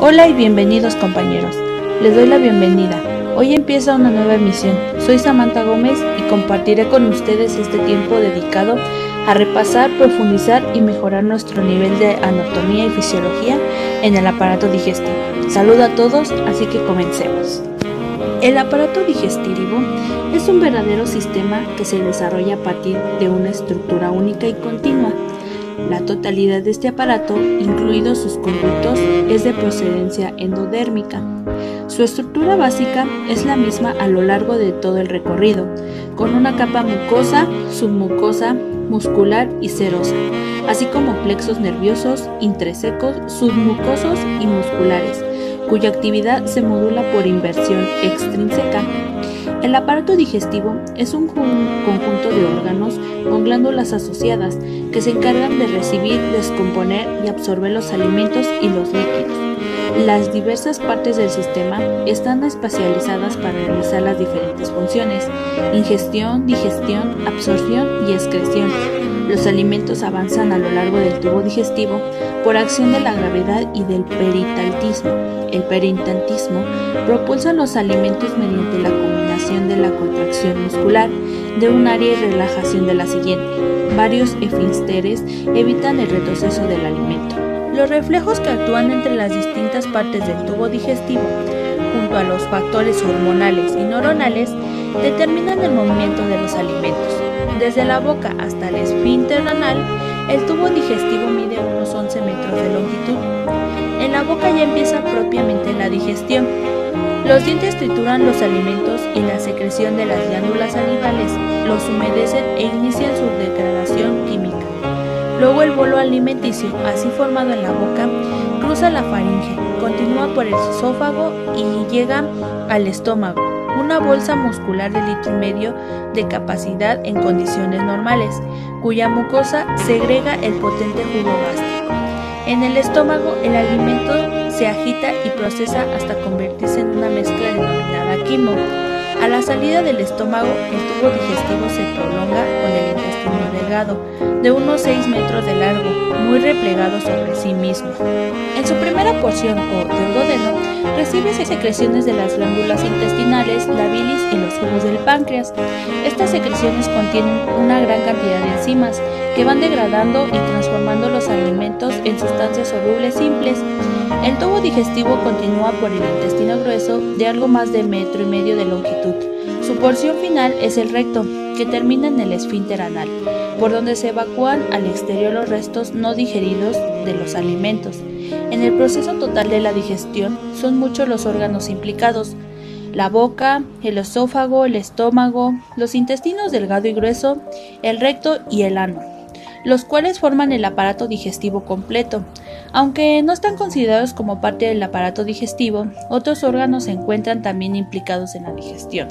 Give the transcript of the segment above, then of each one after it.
Hola y bienvenidos compañeros. Les doy la bienvenida. Hoy empieza una nueva emisión. Soy Samantha Gómez y compartiré con ustedes este tiempo dedicado a repasar, profundizar y mejorar nuestro nivel de anatomía y fisiología en el aparato digestivo. Saludo a todos, así que comencemos. El aparato digestivo es un verdadero sistema que se desarrolla a partir de una estructura única y continua la totalidad de este aparato, incluidos sus conductos, es de procedencia endodérmica. Su estructura básica es la misma a lo largo de todo el recorrido, con una capa mucosa, submucosa, muscular y serosa, así como plexos nerviosos, intrasecos, submucosos y musculares, cuya actividad se modula por inversión extrínseca el aparato digestivo es un conjunto de órganos con glándulas asociadas que se encargan de recibir, descomponer y absorber los alimentos y los líquidos. Las diversas partes del sistema están especializadas para realizar las diferentes funciones, ingestión, digestión, absorción y excreción. Los alimentos avanzan a lo largo del tubo digestivo por acción de la gravedad y del peritaltismo. El peritaltismo propulsa los alimentos mediante la de la contracción muscular de un área y relajación de la siguiente. Varios esfínteres evitan el retroceso del alimento. Los reflejos que actúan entre las distintas partes del tubo digestivo, junto a los factores hormonales y neuronales, determinan el movimiento de los alimentos. Desde la boca hasta el esfínter anal, el tubo digestivo mide unos 11 metros de longitud. En la boca ya empieza propiamente la digestión, los dientes trituran los alimentos y la secreción de las glándulas salivales los humedecen e inician su degradación química. Luego el bolo alimenticio, así formado en la boca, cruza la faringe, continúa por el esófago y llega al estómago, una bolsa muscular de litro y medio de capacidad en condiciones normales, cuya mucosa segrega el potente jugo gástrico. En el estómago el alimento se agita y procesa hasta convertirse en una mezcla denominada quimo. A la salida del estómago, el tubo digestivo se prolonga con el intestino delgado, de unos 6 metros de largo, muy replegado sobre sí mismo. En su primera porción o duodeno, recibe secreciones de las glándulas intestinales, la bilis y los jugos del páncreas. Estas secreciones contienen una gran cantidad de enzimas que van degradando y transformando los alimentos en sustancias solubles simples. El tubo digestivo continúa por el intestino grueso de algo más de metro y medio de longitud. Su porción final es el recto, que termina en el esfínter anal, por donde se evacúan al exterior los restos no digeridos de los alimentos. En el proceso total de la digestión son muchos los órganos implicados, la boca, el esófago, el estómago, los intestinos delgado y grueso, el recto y el ano los cuales forman el aparato digestivo completo. Aunque no están considerados como parte del aparato digestivo, otros órganos se encuentran también implicados en la digestión.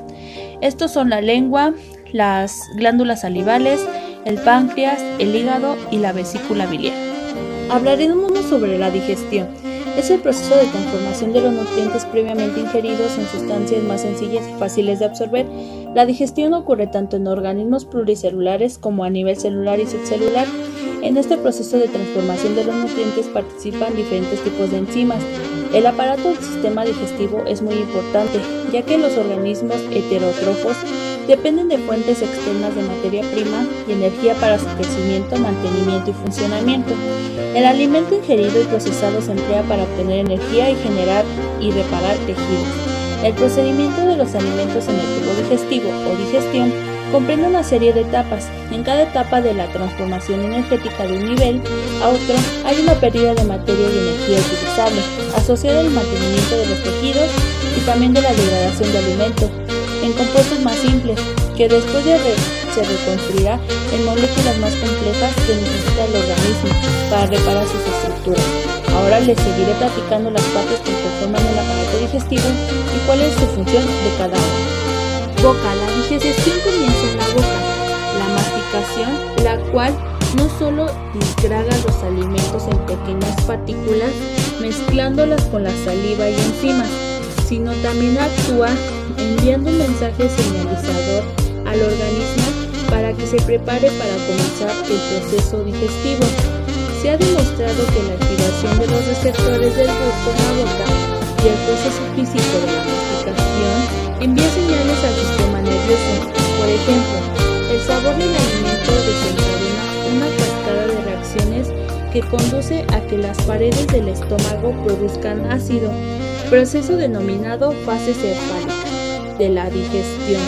Estos son la lengua, las glándulas salivales, el páncreas, el hígado y la vesícula biliar. Hablaremos sobre la digestión. Es el proceso de transformación de los nutrientes previamente ingeridos en sustancias más sencillas y fáciles de absorber. La digestión ocurre tanto en organismos pluricelulares como a nivel celular y subcelular. En este proceso de transformación de los nutrientes participan diferentes tipos de enzimas. El aparato del sistema digestivo es muy importante, ya que los organismos heterótrofos dependen de fuentes externas de materia prima y energía para su crecimiento, mantenimiento y funcionamiento. El alimento ingerido y procesado se emplea para obtener energía y generar y reparar tejidos. El procedimiento de los alimentos en el tubo digestivo o digestión comprende una serie de etapas. En cada etapa de la transformación energética de un nivel a otro hay una pérdida de materia y energía utilizable, asociada al mantenimiento de los tejidos y también de la degradación de alimentos en compuestos más simples, que después de se reconstruirá en moléculas más complejas que necesita el organismo para reparar sus estructuras. Ahora les seguiré platicando las partes que conforman el aparato digestivo y cuál es su función de cada uno. Boca. La digestión comienza en la boca. La masticación, la cual no solo disgraga los alimentos en pequeñas partículas, mezclándolas con la saliva y enzimas, sino también actúa enviando un mensaje señalizador al organismo para que se prepare para comenzar el proceso digestivo. Se ha demostrado que la activación de los receptores del gusto por la boca y el proceso físico de la masticación envía señales al sistema nervioso. Por ejemplo, el sabor del alimento desencadena una cascada de reacciones que conduce a que las paredes del estómago produzcan ácido, proceso denominado fase cefálica de la digestión.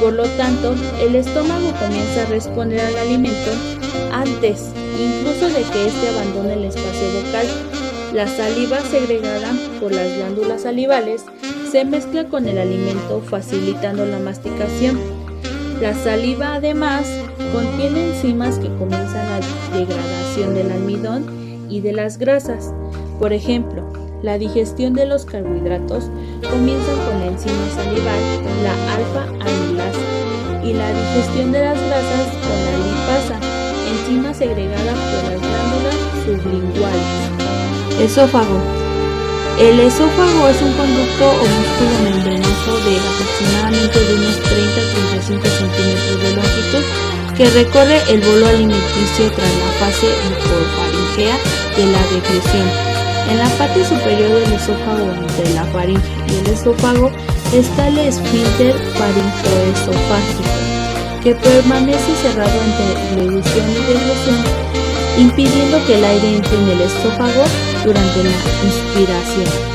Por lo tanto, el estómago comienza a responder al alimento antes incluso de que éste abandone el espacio vocal. La saliva segregada por las glándulas salivales se mezcla con el alimento facilitando la masticación. La saliva además contiene enzimas que comienzan la degradación del almidón y de las grasas. Por ejemplo, la digestión de los carbohidratos comienza con la enzima salival, la alfa amilasa, y la digestión de las grasas con la lipasa, enzima segregada por las glándulas sublinguales. Esófago. El esófago es un conducto o músculo membranoso de aproximadamente de unos 30-35 centímetros de longitud que recorre el bolo alimenticio tras la fase bucofaringea de la deglución. En la parte superior del esófago, entre la faringe y el esófago, está el esfínter faringoesofágico, que permanece cerrado entre deglución y deglución, impidiendo que el aire entre en el esófago durante la inspiración.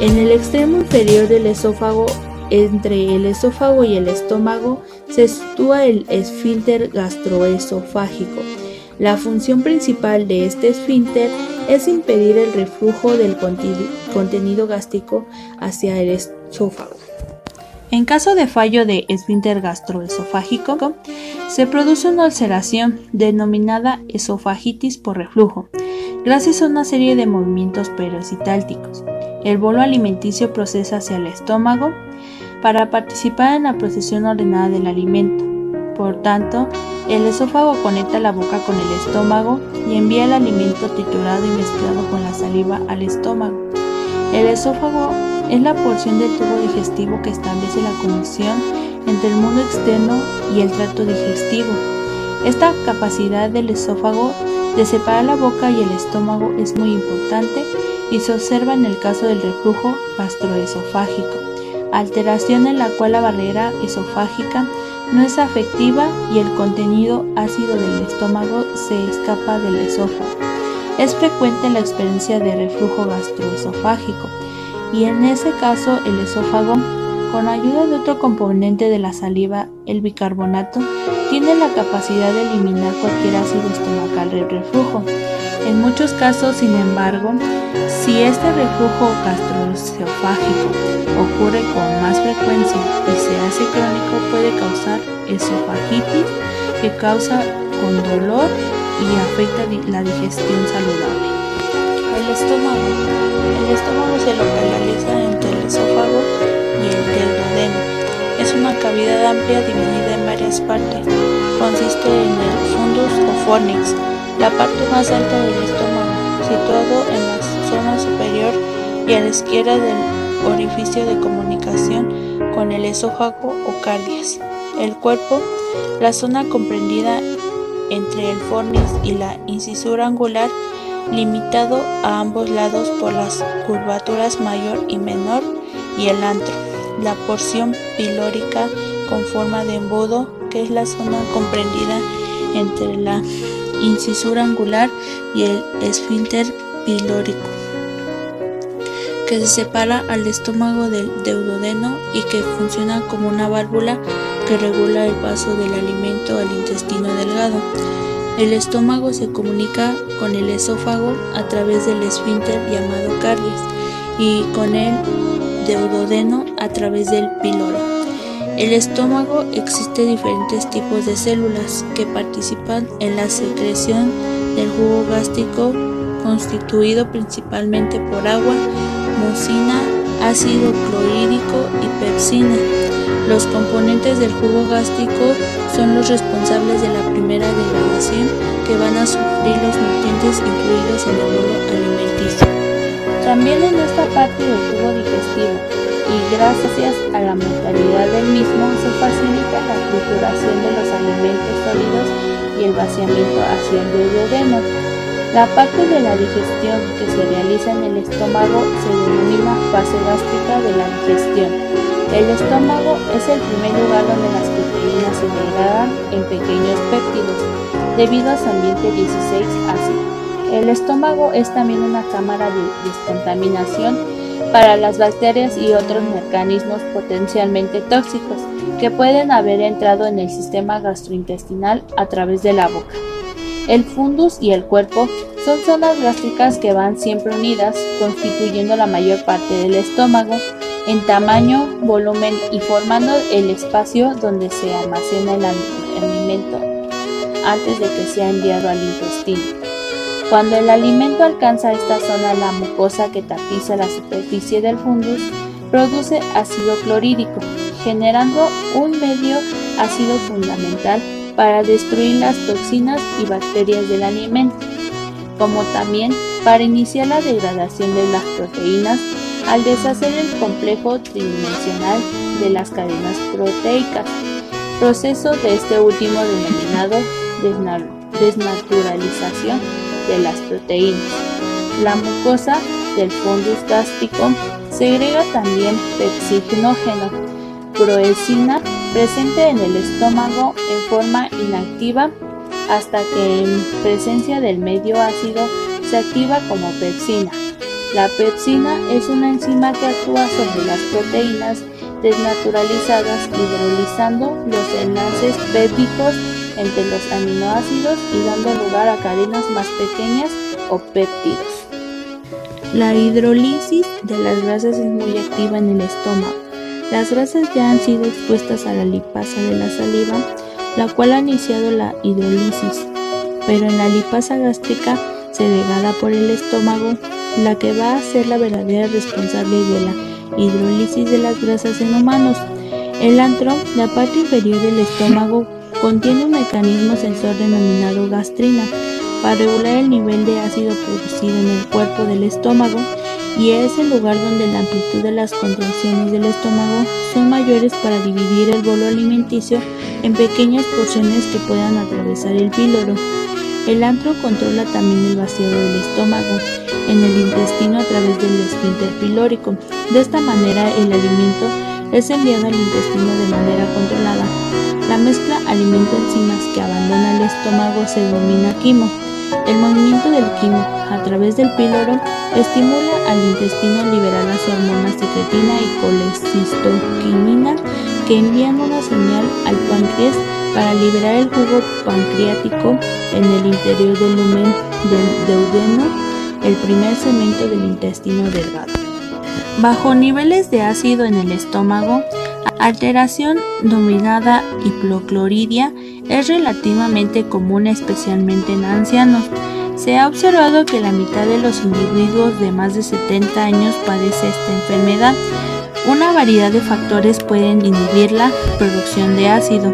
En el extremo inferior del esófago entre el esófago y el estómago se sitúa el esfínter gastroesofágico. La función principal de este esfínter es impedir el reflujo del contenido gástrico hacia el esófago. En caso de fallo de esfínter gastroesofágico, se produce una ulceración denominada esofagitis por reflujo, gracias a una serie de movimientos perocitálticos. El bolo alimenticio procesa hacia el estómago, para participar en la procesión ordenada del alimento. Por tanto, el esófago conecta la boca con el estómago y envía el alimento triturado y mezclado con la saliva al estómago. El esófago es la porción del tubo digestivo que establece la conexión entre el mundo externo y el tracto digestivo. Esta capacidad del esófago de separar la boca y el estómago es muy importante y se observa en el caso del reflujo gastroesofágico alteración en la cual la barrera esofágica no es afectiva y el contenido ácido del estómago se escapa del esófago. Es frecuente la experiencia de reflujo gastroesofágico y en ese caso el esófago, con ayuda de otro componente de la saliva, el bicarbonato, tiene la capacidad de eliminar cualquier ácido estomacal del reflujo. En muchos casos, sin embargo, si este reflujo gastroesofágico ocurre con más frecuencia y se hace crónico, puede causar esofagitis que causa con dolor y afecta la digestión saludable. El estómago. Se localiza entre el esófago y el duodeno. Es una cavidad amplia dividida en varias partes. Consiste en el fundus o fornix, la parte más alta del estómago, situado en la zona superior y a la izquierda del orificio de comunicación con el esófago o cardias. El cuerpo, la zona comprendida entre el fornix y la incisura angular, limitado a ambos lados por las curvaturas mayor y menor, y el antro, la porción pilórica con forma de embudo, que es la zona comprendida entre la incisura angular y el esfínter pilórico, que se separa al estómago del deudodeno y que funciona como una válvula que regula el paso del alimento al intestino delgado. El estómago se comunica con el esófago a través del esfínter llamado cardias y con el deudodeno a través del píloro. El estómago existe diferentes tipos de células que participan en la secreción del jugo gástrico constituido principalmente por agua, mucina, ácido clorhídrico y pepsina. Los componentes del jugo gástrico son los responsables de la primera degradación que van a sufrir los nutrientes incluidos en el bolo alimenticio. También en esta parte del tubo digestivo y gracias a la mortalidad del mismo se facilita la trituración de los alimentos sólidos y el vaciamiento hacia el duodeno. La parte de la digestión que se realiza en el estómago se denomina fase gástrica de la digestión. El estómago es el primer lugar donde las proteínas se degradan en pequeños péptidos debido a su ambiente 16 ácido. El estómago es también una cámara de descontaminación para las bacterias y otros mecanismos potencialmente tóxicos que pueden haber entrado en el sistema gastrointestinal a través de la boca. El fundus y el cuerpo son zonas gástricas que van siempre unidas, constituyendo la mayor parte del estómago en tamaño, volumen y formando el espacio donde se almacena el alimento antes de que sea enviado al intestino. Cuando el alimento alcanza esta zona, la mucosa que tapiza la superficie del fundus produce ácido clorhídrico, generando un medio ácido fundamental para destruir las toxinas y bacterias del alimento, como también para iniciar la degradación de las proteínas al deshacer el complejo tridimensional de las cadenas proteicas, proceso de este último denominado desnaturalización de las proteínas. La mucosa del fundus gástrico segrega también pepsinógeno, proesina presente en el estómago en forma inactiva hasta que en presencia del medio ácido se activa como pepsina. La pepsina es una enzima que actúa sobre las proteínas desnaturalizadas hidrolizando los enlaces pépticos entre los aminoácidos y dando lugar a cadenas más pequeñas o péptidos. La hidrólisis de las grasas es muy activa en el estómago las grasas ya han sido expuestas a la lipasa de la saliva, la cual ha iniciado la hidrólisis, pero en la lipasa gástrica segregada por el estómago, la que va a ser la verdadera responsable de la hidrólisis de las grasas en humanos. El antro, la parte inferior del estómago, contiene un mecanismo sensor denominado gastrina para regular el nivel de ácido producido en el cuerpo del estómago y es el lugar donde la amplitud de las contracciones del estómago son mayores para dividir el bolo alimenticio en pequeñas porciones que puedan atravesar el píloro. El antro controla también el vaciado del estómago en el intestino a través del esfínter pilórico. De esta manera el alimento es enviado al intestino de manera controlada. La mezcla alimento-enzimas que abandona el estómago se denomina quimo. El movimiento del quimo a través del píloro estimula al intestino a liberar las hormonas secretina y colecistoquinina que envían una señal al páncreas para liberar el jugo pancreático en el interior del lumen del duodeno, el primer cemento del intestino delgado. Bajo niveles de ácido en el estómago, alteración dominada hipocloridia es relativamente común especialmente en ancianos. Se ha observado que la mitad de los individuos de más de 70 años padece esta enfermedad. Una variedad de factores pueden inhibir la producción de ácido.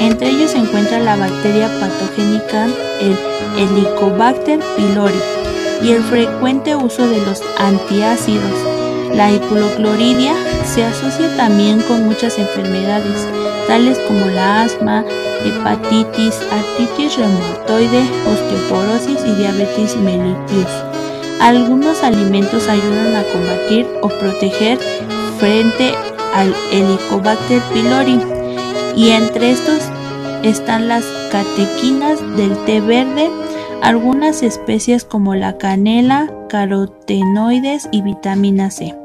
Entre ellos se encuentra la bacteria patogénica, el Helicobacter pylori, y el frecuente uso de los antiácidos. La hipocloridia se asocia también con muchas enfermedades, tales como la asma, hepatitis, artritis reumatoide, osteoporosis y diabetes mellitus. Algunos alimentos ayudan a combatir o proteger frente al Helicobacter pylori y entre estos están las catequinas del té verde, algunas especies como la canela, carotenoides y vitamina C.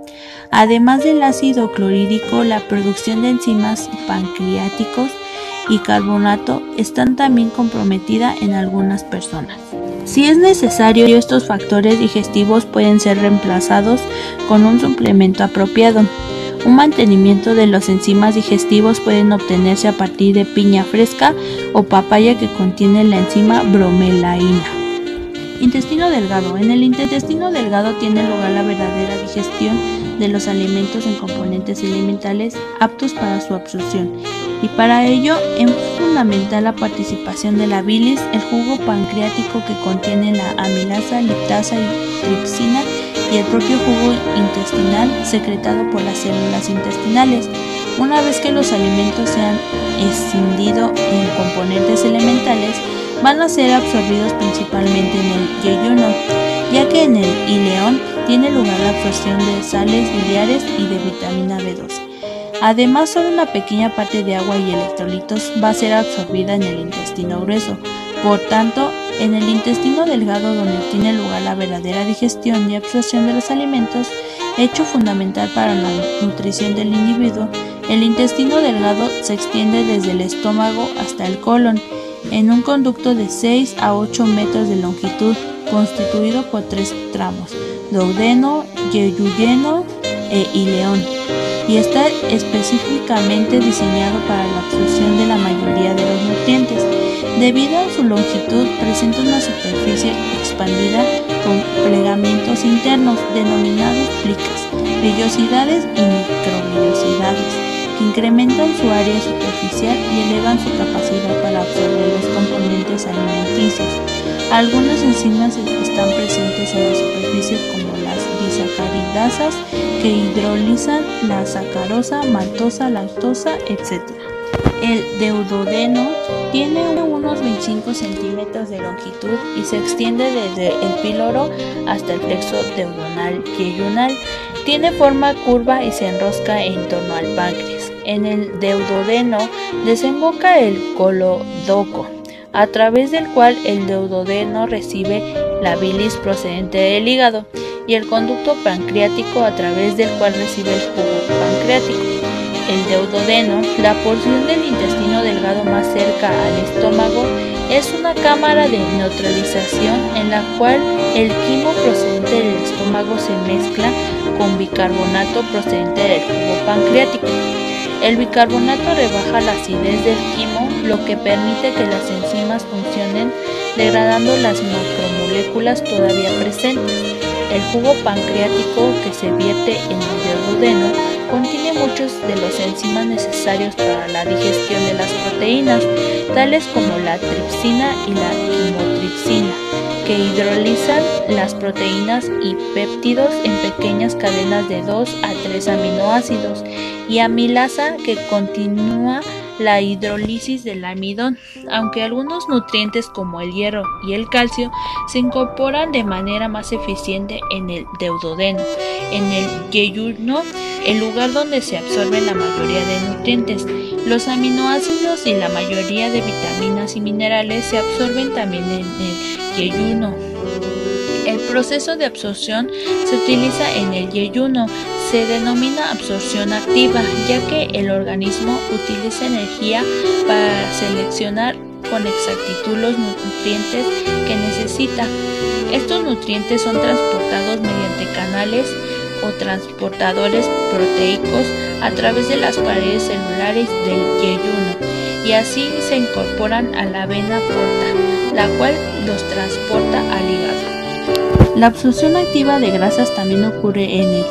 Además del ácido clorhídrico, la producción de enzimas pancreáticos y carbonato están también comprometida en algunas personas. Si es necesario, estos factores digestivos pueden ser reemplazados con un suplemento apropiado. Un mantenimiento de los enzimas digestivos pueden obtenerse a partir de piña fresca o papaya que contiene la enzima bromelaína. Intestino delgado. En el intestino delgado tiene lugar la verdadera digestión de los alimentos en componentes elementales aptos para su absorción y para ello es fundamental la participación de la bilis, el jugo pancreático que contiene la amilasa, liptasa y tripsina y el propio jugo intestinal secretado por las células intestinales. Una vez que los alimentos se han escindido en componentes elementales, van a ser absorbidos principalmente en el yeyuno, ya que en el ileón tiene lugar la absorción de sales biliares y de vitamina B12. Además, solo una pequeña parte de agua y electrolitos va a ser absorbida en el intestino grueso. Por tanto, en el intestino delgado donde tiene lugar la verdadera digestión y absorción de los alimentos, hecho fundamental para la nutrición del individuo, el intestino delgado se extiende desde el estómago hasta el colon en un conducto de 6 a 8 metros de longitud constituido por tres tramos, duodeno, yeyuyeno e ileón y está específicamente diseñado para la absorción de la mayoría de los nutrientes. Debido a su longitud, presenta una superficie expandida con plegamientos internos denominados plicas, vellosidades y incrementan su área superficial y elevan su capacidad para absorber los componentes alimenticios. Algunas enzimas están presentes en la superficie como las disacaridasas que hidrolizan la sacarosa, maltosa, lactosa, etc. El deudodeno tiene unos 25 centímetros de longitud y se extiende desde el píloro hasta el plexo deudonal yeyunal. Tiene forma curva y se enrosca en torno al páncreas. En el deudodeno desemboca el colodoco, a través del cual el deudodeno recibe la bilis procedente del hígado y el conducto pancreático a través del cual recibe el jugo pancreático. El deudodeno, la porción del intestino delgado más cerca al estómago, es una cámara de neutralización en la cual el quimo procedente del estómago se mezcla con bicarbonato procedente del jugo pancreático. El bicarbonato rebaja la acidez del quimo, lo que permite que las enzimas funcionen degradando las macromoléculas todavía presentes. El jugo pancreático que se vierte en el duodeno contiene muchos de los enzimas necesarios para la digestión de las proteínas, tales como la tripsina y la quimotripsina, que hidrolizan las proteínas y péptidos en pequeñas cadenas de 2 a 3 aminoácidos, y amilasa que continúa la hidrólisis del almidón, aunque algunos nutrientes como el hierro y el calcio se incorporan de manera más eficiente en el deudodeno. En el yeyuno, el lugar donde se absorben la mayoría de nutrientes, los aminoácidos y la mayoría de vitaminas y minerales se absorben también en el yeyuno. El proceso de absorción se utiliza en el yeyuno, se denomina absorción activa, ya que el organismo utiliza energía para seleccionar con exactitud los nutrientes que necesita. Estos nutrientes son transportados mediante canales o transportadores proteicos a través de las paredes celulares del yeyuno y así se incorporan a la vena porta, la cual los transporta al hígado. La absorción activa de grasas también ocurre en el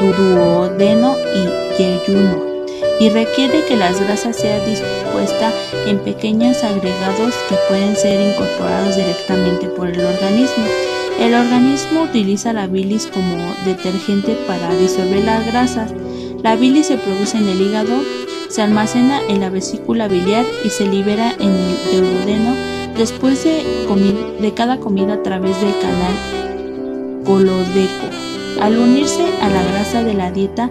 duodeno y yeyuno y requiere que las grasas sean dispuestas en pequeños agregados que pueden ser incorporados directamente por el organismo. El organismo utiliza la bilis como detergente para disolver las grasas. La bilis se produce en el hígado, se almacena en la vesícula biliar y se libera en el duodeno después de, cada comida a través del canal colodeco. Al unirse a la grasa de la dieta,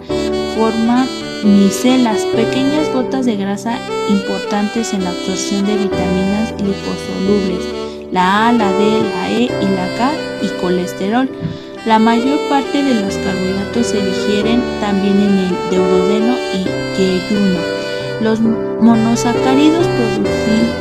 forma micelas, pequeñas gotas de grasa importantes en la absorción de vitaminas liposolubles, la A, la D, la E y la K y colesterol. La mayor parte de los carbohidratos se digieren también en el deudodeno y yeyuno. Los monosacáridos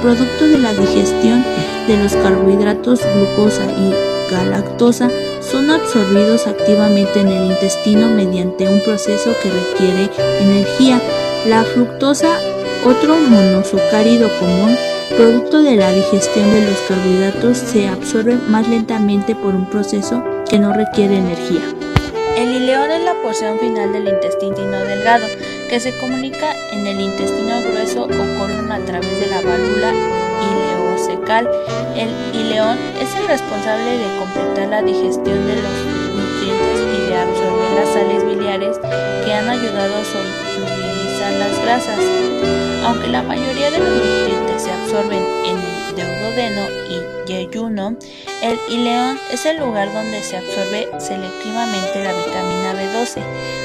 producto de la digestión de los carbohidratos glucosa y galactosa son absorbidos activamente en el intestino mediante un proceso que requiere energía. La fructosa, otro monosacárido común, producto de la digestión de los carbohidratos, se absorbe más lentamente por un proceso que no requiere energía. El ileón es la porción final del intestino delgado, que se comunica en el intestino grueso o colon a través de la válvula ileocecal. El ileón es el responsable de completar la digestión de los nutrientes y de absorber las sales biliares que han ayudado a las grasas. Aunque la mayoría de los nutrientes se absorben en el duodeno y yeyuno, el ileón es el lugar donde se absorbe selectivamente la vitamina B12.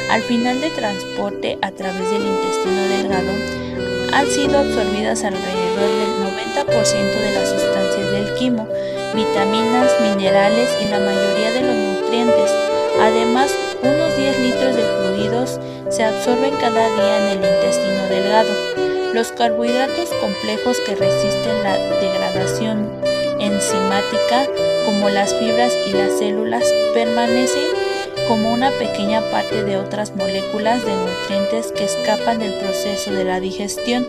Al final de transporte a través del intestino delgado, han sido absorbidas alrededor del 90% de las sustancias del quimo, vitaminas, minerales y la mayoría de los nutrientes. Además, unos 10 litros de fluidos se absorben cada día en el intestino delgado. Los carbohidratos complejos que resisten la degradación enzimática, como las fibras y las células, permanecen como una pequeña parte de otras moléculas de nutrientes que escapan del proceso de la digestión.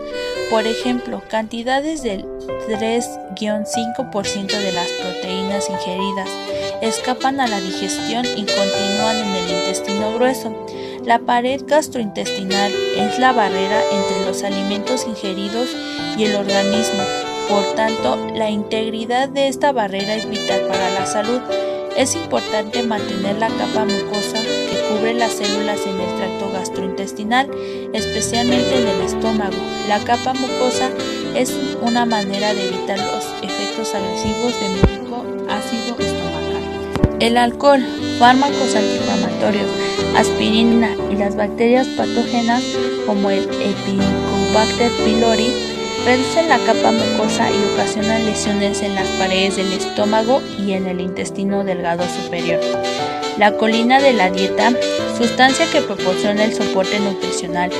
Por ejemplo, cantidades del 3-5% de las proteínas ingeridas escapan a la digestión y continúan en el intestino grueso. La pared gastrointestinal es la barrera entre los alimentos ingeridos y el organismo. Por tanto, la integridad de esta barrera es vital para la salud. Es importante mantener la capa mucosa que cubre las células en el tracto gastrointestinal, especialmente en el estómago. La capa mucosa es una manera de evitar los efectos agresivos de. El alcohol, fármacos antiinflamatorios, aspirina y las bacterias patógenas como el Helicobacter pylori reducen la capa mucosa y ocasionan lesiones en las paredes del estómago y en el intestino delgado superior. La colina de la dieta, sustancia que proporciona el soporte nutricional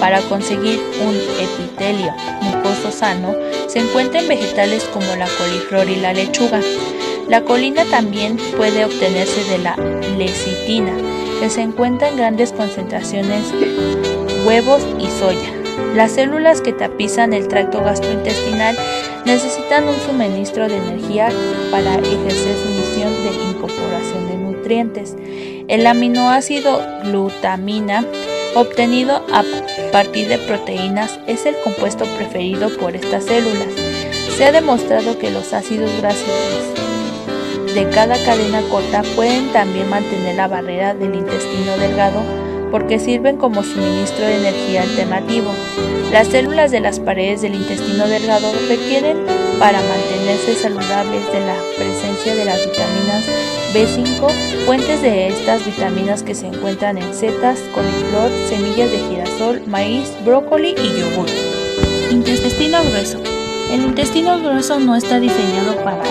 para conseguir un epitelio mucoso sano, se encuentra en vegetales como la coliflor y la lechuga. La colina también puede obtenerse de la lecitina, que se encuentra en grandes concentraciones huevos y soya. Las células que tapizan el tracto gastrointestinal necesitan un suministro de energía para ejercer su misión de incorporación de nutrientes. El aminoácido glutamina, obtenido a partir de proteínas, es el compuesto preferido por estas células. Se ha demostrado que los ácidos grasos de cada cadena corta pueden también mantener la barrera del intestino delgado porque sirven como suministro de energía alternativo. Las células de las paredes del intestino delgado requieren para mantenerse saludables de la presencia de las vitaminas B5, fuentes de estas vitaminas que se encuentran en setas, coliflor, semillas de girasol, maíz, brócoli y yogur. Intestino grueso. El intestino grueso no está diseñado para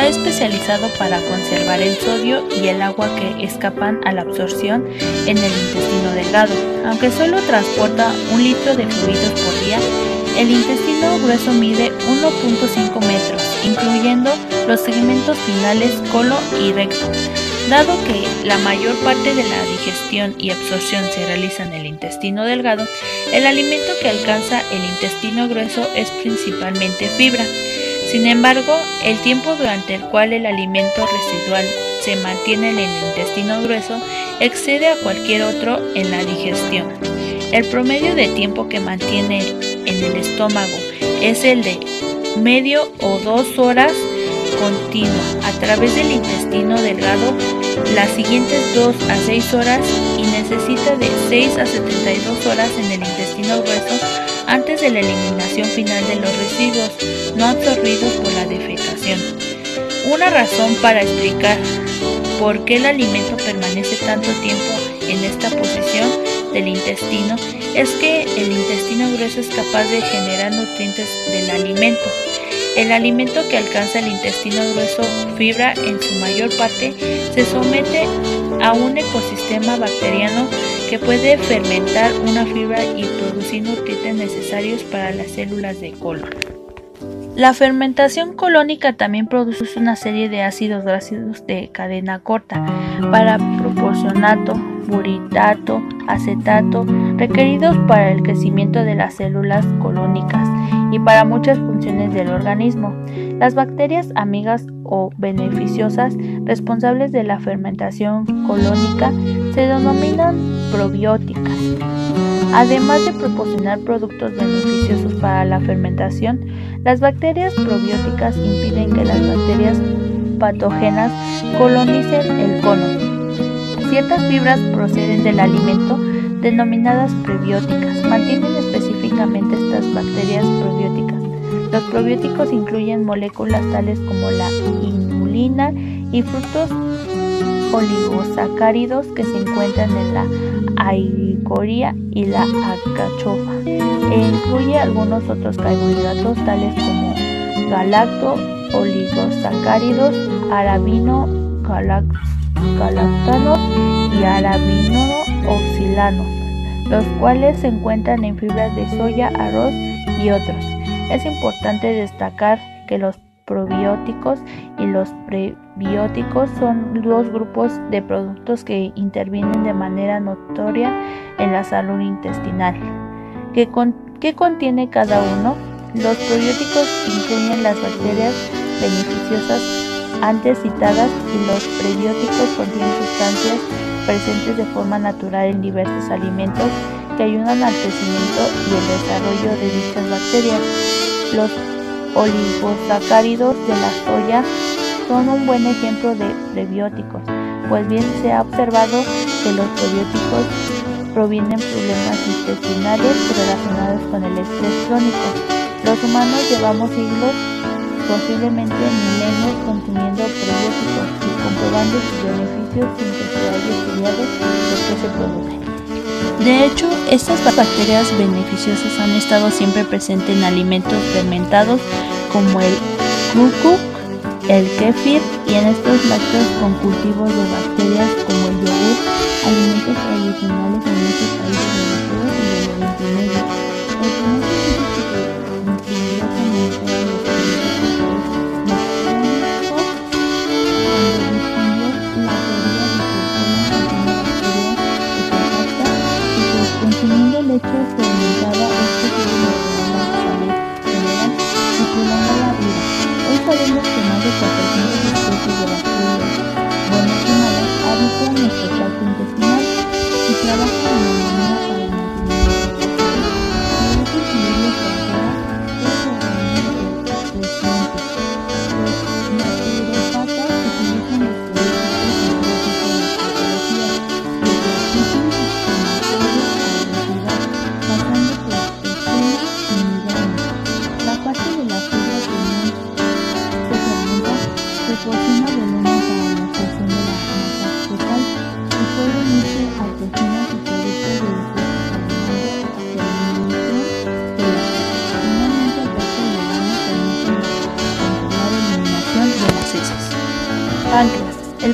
está especializado para conservar el sodio y el agua que escapan a la absorción en el intestino delgado. Aunque solo transporta un litro de fluidos por día, el intestino grueso mide 1.5 metros, incluyendo los segmentos finales colo y recto. Dado que la mayor parte de la digestión y absorción se realiza en el intestino delgado, el alimento que alcanza el intestino grueso es principalmente fibra. Sin embargo, el tiempo durante el cual el alimento residual se mantiene en el intestino grueso excede a cualquier otro en la digestión. El promedio de tiempo que mantiene en el estómago es el de medio o dos horas continua a través del intestino delgado las siguientes 2 a 6 horas y necesita de 6 a 72 horas en el intestino grueso antes de la eliminación final de los residuos no absorbidos por la defecación. Una razón para explicar por qué el alimento permanece tanto tiempo en esta posición del intestino es que el intestino grueso es capaz de generar nutrientes del alimento. El alimento que alcanza el intestino grueso, fibra en su mayor parte, se somete a un ecosistema bacteriano que puede fermentar una fibra y producir nutrientes necesarios para las células de colon. La fermentación colónica también produce una serie de ácidos grasos de cadena corta para proporcionato, buritato, acetato, requeridos para el crecimiento de las células colónicas y para muchas funciones del organismo. Las bacterias amigas o beneficiosas responsables de la fermentación colónica se denominan probióticas. Además de proporcionar productos beneficiosos para la fermentación, las bacterias probióticas impiden que las bacterias patógenas colonicen el colon. Ciertas fibras proceden del alimento denominadas prebióticas. Mantienen específicamente estas bacterias probióticas Los probióticos incluyen moléculas tales como la inulina y frutos oligosacáridos que se encuentran en la aicoria y la alcachofa e incluye algunos otros carbohidratos tales como galacto, oligosacáridos, arabino, galactanos y arabino oxilanos, los cuales se encuentran en fibras de soya, arroz y otros. Es importante destacar que los probióticos y los prebióticos son dos grupos de productos que intervienen de manera notoria en la salud intestinal. ¿Qué, contiene cada uno? Los probióticos incluyen las bacterias beneficiosas antes citadas y los prebióticos contienen sustancias presentes de forma natural en diversos alimentos que ayudan al crecimiento y el desarrollo de dichas bacterias. Los oligosacáridos de la soya son un buen ejemplo de prebióticos, pues bien se ha observado que los probióticos provienen problemas intestinales relacionados con el estrés crónico. Los humanos llevamos siglos, posiblemente milenios, consumiendo probióticos y comprobando sus beneficios sin que se haya estudiado por qué se producen. De hecho, estas bacterias beneficiosas han estado siempre presentes en alimentos fermentados como el kukuk, el kefir y en estos lácteos con cultivos de bacterias como el yogur, alimentos tradicionales en muchos países europeos y del Oriente.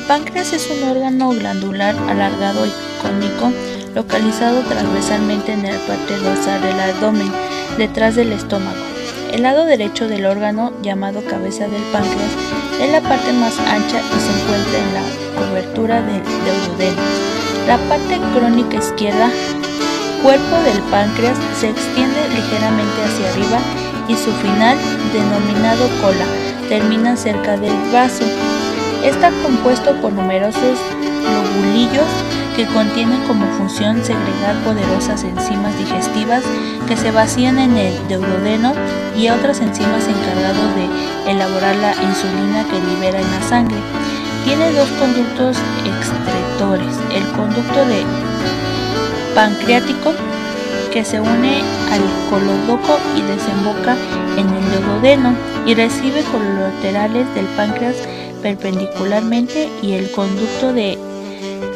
Páncreas. Es un órgano glandular alargado y cónico localizado transversalmente en la parte dorsal del abdomen, detrás del estómago. El lado derecho del órgano, llamado cabeza del páncreas, es la parte más ancha y se encuentra en la cobertura del duodeno. La parte crónica izquierda, cuerpo del páncreas, se extiende ligeramente hacia arriba y su final, denominado cola, termina cerca del vaso. Está compuesto por numerosos lobulillos que contienen como función segregar poderosas enzimas digestivas que se vacían en el duodeno y otras enzimas encargadas de elaborar la insulina que libera en la sangre. Tiene dos conductos excretores, el conducto de pancreático que se une al colodoco y desemboca en el duodeno y recibe colaterales del páncreas perpendicularmente y el conducto de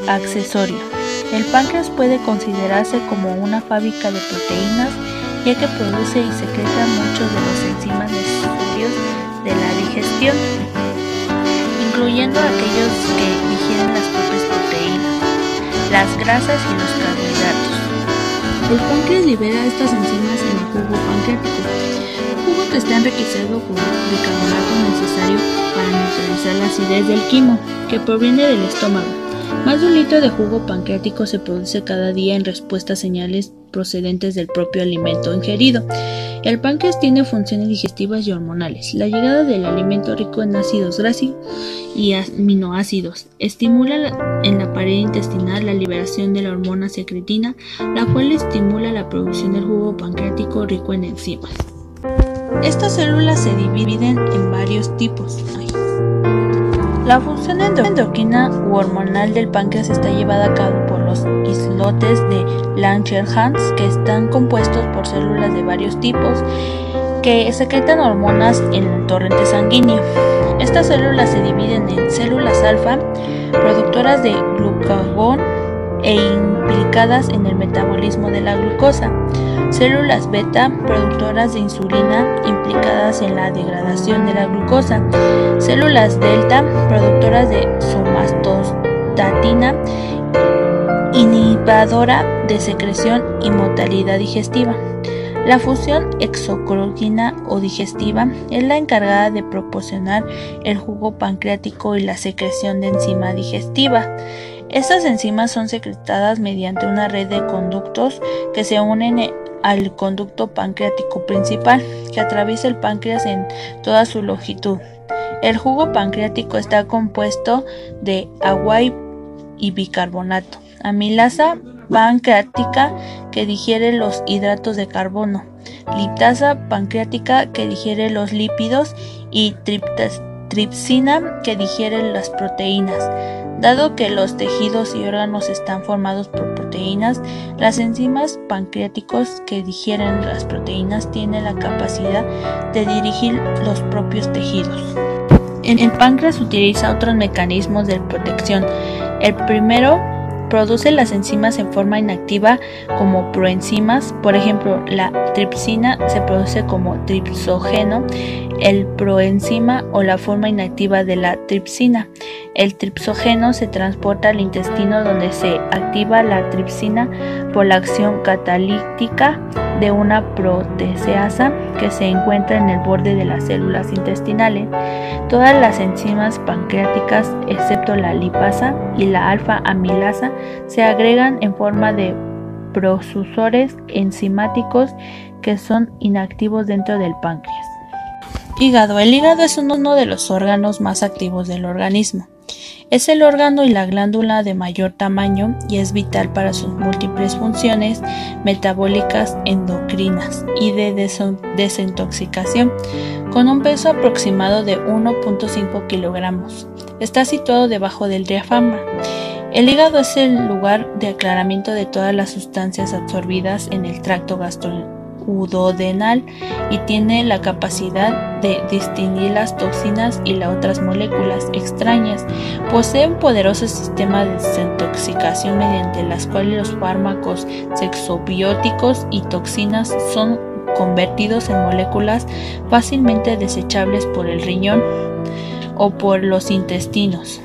accesorio. El páncreas puede considerarse como una fábrica de proteínas ya que produce y secreta muchos de los enzimas necesarios de la digestión, incluyendo aquellos que digieren las propias proteínas, las grasas y los carbohidratos. El páncreas libera estas enzimas en el jugo pancreático, está enriquecido con bicarbonato necesario para neutralizar la acidez del quimo, que proviene del estómago. Más de un litro de jugo pancreático se produce cada día en respuesta a señales procedentes del propio alimento ingerido. El páncreas tiene funciones digestivas y hormonales. La llegada del alimento rico en ácidos grasos y aminoácidos estimula en la pared intestinal la liberación de la hormona secretina, la cual estimula la producción del jugo pancreático rico en enzimas. Estas células se dividen en varios tipos. La función endocrina u hormonal del páncreas está llevada a cabo por los islotes de Langerhans, que están compuestos por células de varios tipos que secretan hormonas en el torrente sanguíneo. Estas células se dividen en células alfa, productoras de glucagón e implicadas en el metabolismo de la glucosa, células beta, productoras de insulina, implicadas en la degradación de la glucosa, células delta, productoras de somatostatina, inhibidora de secreción y mortalidad digestiva. La fusión exocrina o digestiva es la encargada de proporcionar el jugo pancreático y la secreción de enzima digestiva. Estas enzimas son secretadas mediante una red de conductos que se unen al conducto pancreático principal que atraviesa el páncreas en toda su longitud. El jugo pancreático está compuesto de agua y bicarbonato, amilasa pancreática que digiere los hidratos de carbono, liptasa pancreática que digiere los lípidos y tripsina que digiere las proteínas. Dado que los tejidos y órganos están formados por proteínas, las enzimas pancreáticos que digieren las proteínas tienen la capacidad de dirigir los propios tejidos. El páncreas utiliza otros mecanismos de protección. El primero produce las enzimas en forma inactiva como proenzimas, por ejemplo, la tripsina se produce como tripsógeno, el proenzima o la forma inactiva de la tripsina. El tripsógeno se transporta al intestino donde se activa la tripsina por la acción catalítica de una proteasa que se encuentra en el borde de las células intestinales. Todas las enzimas pancreáticas, excepto la lipasa y la alfa-amilasa, se agregan en forma de prosusores enzimáticos que son inactivos dentro del páncreas. Hígado. El hígado es uno de los órganos más activos del organismo. Es el órgano y la glándula de mayor tamaño y es vital para sus múltiples funciones metabólicas, endocrinas y de desintoxicación, con un peso aproximado de 1.5 kilogramos. Está situado debajo del diafragma. El hígado es el lugar de aclaramiento de todas las sustancias absorbidas en el tracto gastrointestinal udodenal y tiene la capacidad de distinguir las toxinas y las otras moléculas extrañas. Posee un poderoso sistema de desintoxicación mediante las cuales los fármacos sexobióticos y toxinas son convertidos en moléculas fácilmente desechables por el riñón o por los intestinos.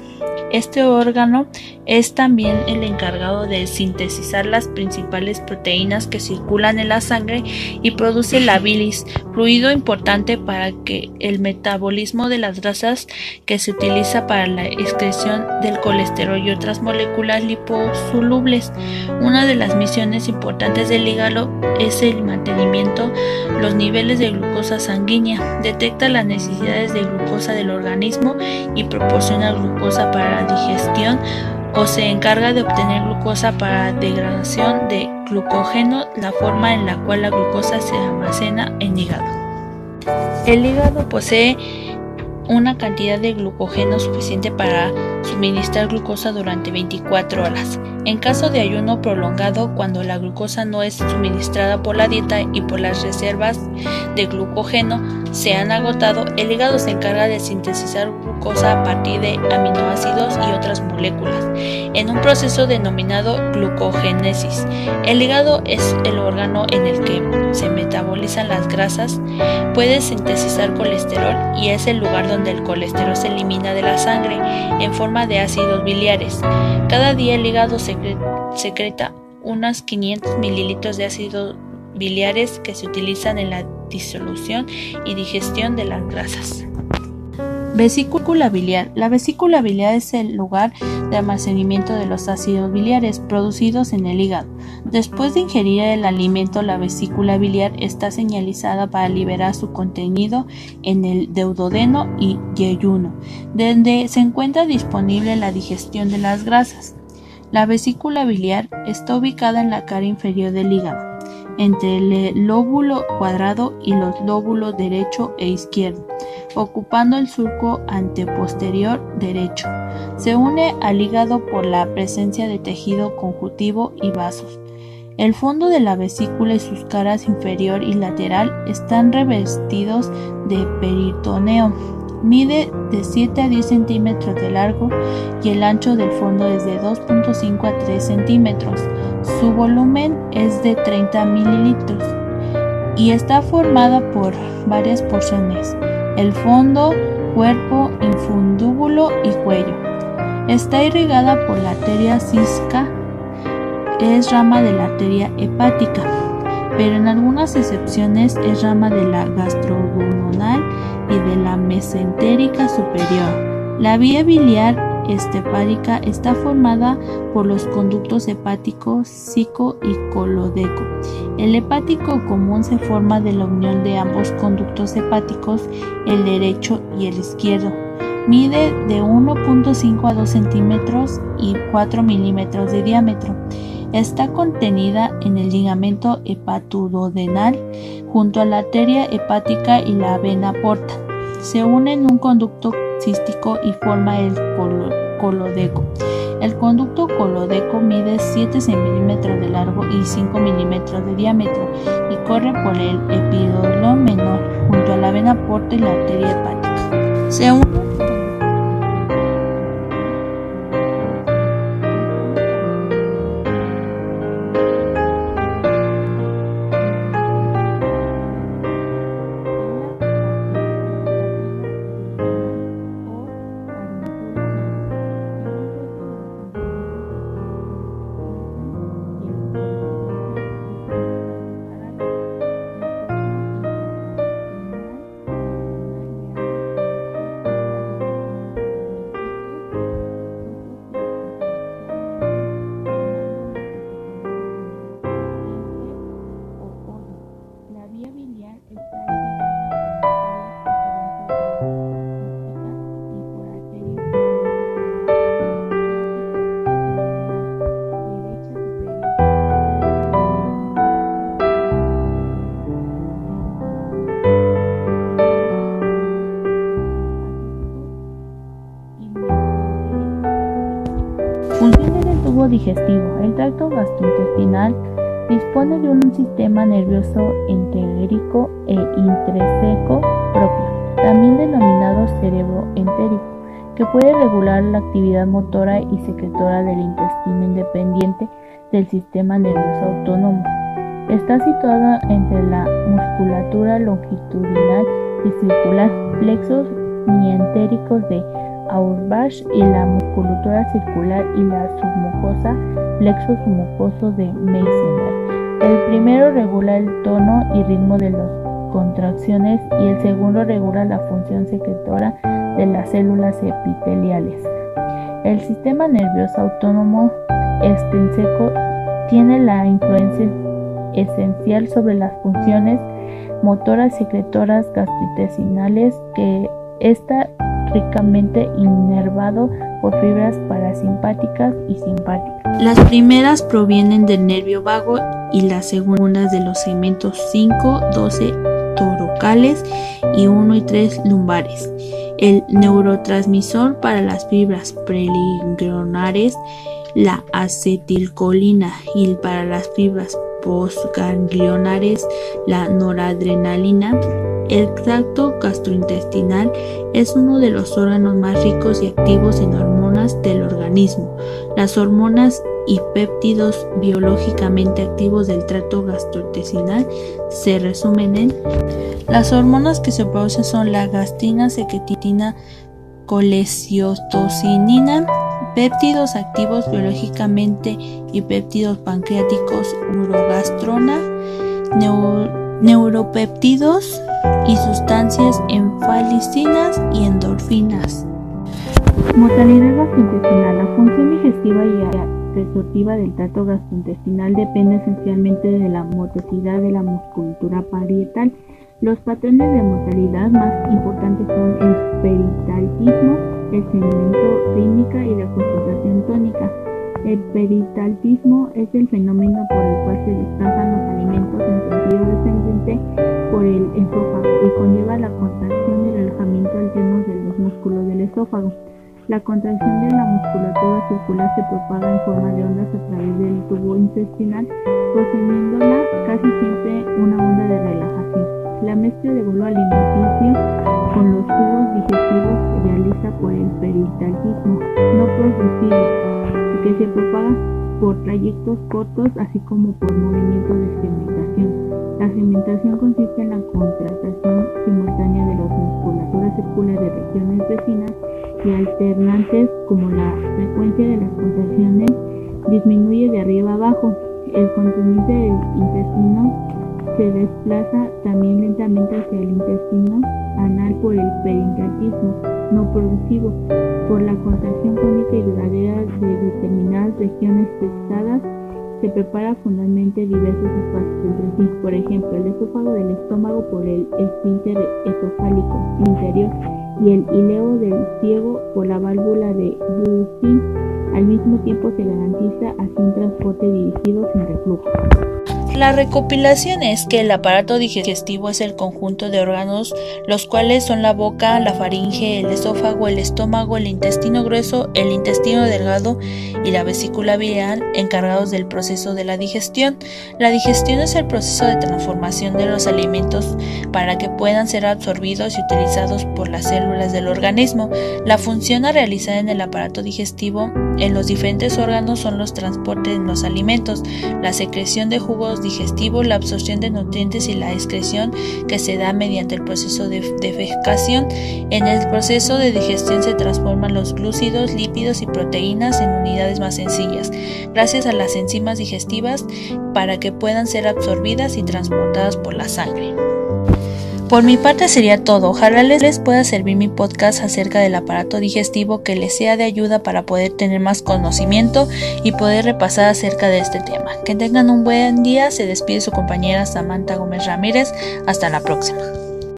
Este órgano es también el encargado de sintetizar las principales proteínas que circulan en la sangre y produce la bilis, fluido importante para que el metabolismo de las grasas que se utiliza para la excreción del colesterol y otras moléculas liposolubles. Una de las misiones importantes del hígado es el mantenimiento los niveles de glucosa sanguínea, detecta las necesidades de glucosa del organismo y proporciona glucosa para digestión o se encarga de obtener glucosa para degradación de glucógeno, la forma en la cual la glucosa se almacena en hígado. El hígado posee una cantidad de glucógeno suficiente para suministrar glucosa durante 24 horas. En caso de ayuno prolongado, cuando la glucosa no es suministrada por la dieta y por las reservas de glucógeno se han agotado, el hígado se encarga de sintetizar glucosa a partir de aminoácidos y otras moléculas, en un proceso denominado glucogénesis. El hígado es el órgano en el que se metabolizan las grasas, puede sintetizar colesterol y es el lugar donde el colesterol se elimina de la sangre en forma de ácidos biliares. Cada día el hígado secreta unas 500 mililitros de ácidos biliares que se utilizan en la disolución y digestión de las grasas. Vesícula biliar. La vesícula biliar es el lugar de almacenamiento de los ácidos biliares producidos en el hígado. Después de ingerir el alimento, la vesícula biliar está señalizada para liberar su contenido en el deudodeno y yeyuno, donde se encuentra disponible la digestión de las grasas. La vesícula biliar está ubicada en la cara inferior del hígado entre el lóbulo cuadrado y los lóbulos derecho e izquierdo, ocupando el surco anteposterior derecho. Se une al hígado por la presencia de tejido conjuntivo y vasos. El fondo de la vesícula y sus caras inferior y lateral están revestidos de peritoneo. Mide de 7 a 10 centímetros de largo y el ancho del fondo es de 2.5 a 3 centímetros. Su volumen es de 30 mililitros y está formada por varias porciones. El fondo, cuerpo, infundúbulo y cuello. Está irrigada por la arteria cisca es rama de la arteria hepática, pero en algunas excepciones es rama de la gastroduodenal y de la mesentérica superior. La vía biliar estepárica está formada por los conductos hepático, cico y colodeco. El hepático común se forma de la unión de ambos conductos hepáticos, el derecho y el izquierdo. Mide de 1.5 a 2 centímetros y 4 milímetros de diámetro. Está contenida en el ligamento hepatoduodenal junto a la arteria hepática y la vena porta. Se une en un conducto y forma el colodeco. El conducto colodeco mide 7 centímetros de largo y 5 milímetros de diámetro y corre por el epidolo menor junto a la vena porta y la arteria hepática. Se gastrointestinal dispone de un sistema nervioso entérico e intrínseco propio, también denominado cerebro entérico, que puede regular la actividad motora y secretora del intestino independiente del sistema nervioso autónomo. Está situada entre la musculatura longitudinal y circular, plexos mientéricos de Y la musculatura circular y la submucosa, plexo submucoso de Meissner. El primero regula el tono y ritmo de las contracciones y el segundo regula la función secretora de las células epiteliales. El sistema nervioso autónomo extrínseco tiene la influencia esencial sobre las funciones motoras secretoras gastrointestinales que esta ricamente innervado por fibras parasimpáticas y simpáticas. Las primeras provienen del nervio vago y las segundas de los segmentos 5, 12 torocales y 1 y 3 lumbares. El neurotransmisor para las fibras preganglionares, la acetilcolina y para las fibras postganglionares, la noradrenalina el tracto gastrointestinal es uno de los órganos más ricos y activos en hormonas del organismo. Las hormonas y péptidos biológicamente activos del tracto gastrointestinal se resumen en las hormonas que se producen son la gastrina, secretitina, coleciotocinina, péptidos activos biológicamente y péptidos pancreáticos, urogastrona, neuropéptidos y sustancias enfalicinas y endorfinas. Mortalidad gastrointestinal. La función digestiva y resortiva del tracto gastrointestinal depende esencialmente de la motricidad de la musculatura parietal. Los patrones de mortalidad más importantes son el peritalitismo, el segmento rítmica y la concentración tónica. El peritalitismo es el fenómeno por el cual se desplazan los alimentos en sentido descendente por el esófago y conlleva la contracción y relajamiento alternos de los músculos del esófago. La contracción de la musculatura circular se propaga en forma de ondas a través del tubo intestinal, procediéndola casi siempre una onda de relajación. La mezcla de bolo alimenticio con los tubos digestivos se realiza por el peristaltismo no producido, que se propaga por trayectos cortos así como por movimiento de segmentación. La segmentación consiste en la contractación simultánea de las musculaturas circulares de regiones vecinas y alternantes como la frecuencia de las contracciones disminuye de arriba abajo. El contenido del intestino se desplaza también lentamente hacia el intestino anal por el pericarditismo no productivo, por la contracción crónica y duradera de determinadas regiones pesadas, se prepara fundamentalmente diversos espacios entre sí, por ejemplo, el esófago del estómago por el esfínter esofálico interior y el ileo del ciego por la válvula de Buffy. Al mismo tiempo se garantiza así un transporte dirigido sin reflujo. La recopilación es que el aparato digestivo es el conjunto de órganos, los cuales son la boca, la faringe, el esófago, el estómago, el intestino grueso, el intestino delgado y la vesícula biliar, encargados del proceso de la digestión. La digestión es el proceso de transformación de los alimentos para que puedan ser absorbidos y utilizados por las células del organismo. La función a realizar en el aparato digestivo en los diferentes órganos son los transportes de los alimentos, la secreción de jugos digestivo, la absorción de nutrientes y la excreción que se da mediante el proceso de defecación. En el proceso de digestión se transforman los glúcidos, lípidos y proteínas en unidades más sencillas, gracias a las enzimas digestivas para que puedan ser absorbidas y transportadas por la sangre. Por mi parte sería todo. Ojalá les pueda servir mi podcast acerca del aparato digestivo que les sea de ayuda para poder tener más conocimiento y poder repasar acerca de este tema. Que tengan un buen día. Se despide su compañera Samantha Gómez Ramírez. Hasta la próxima.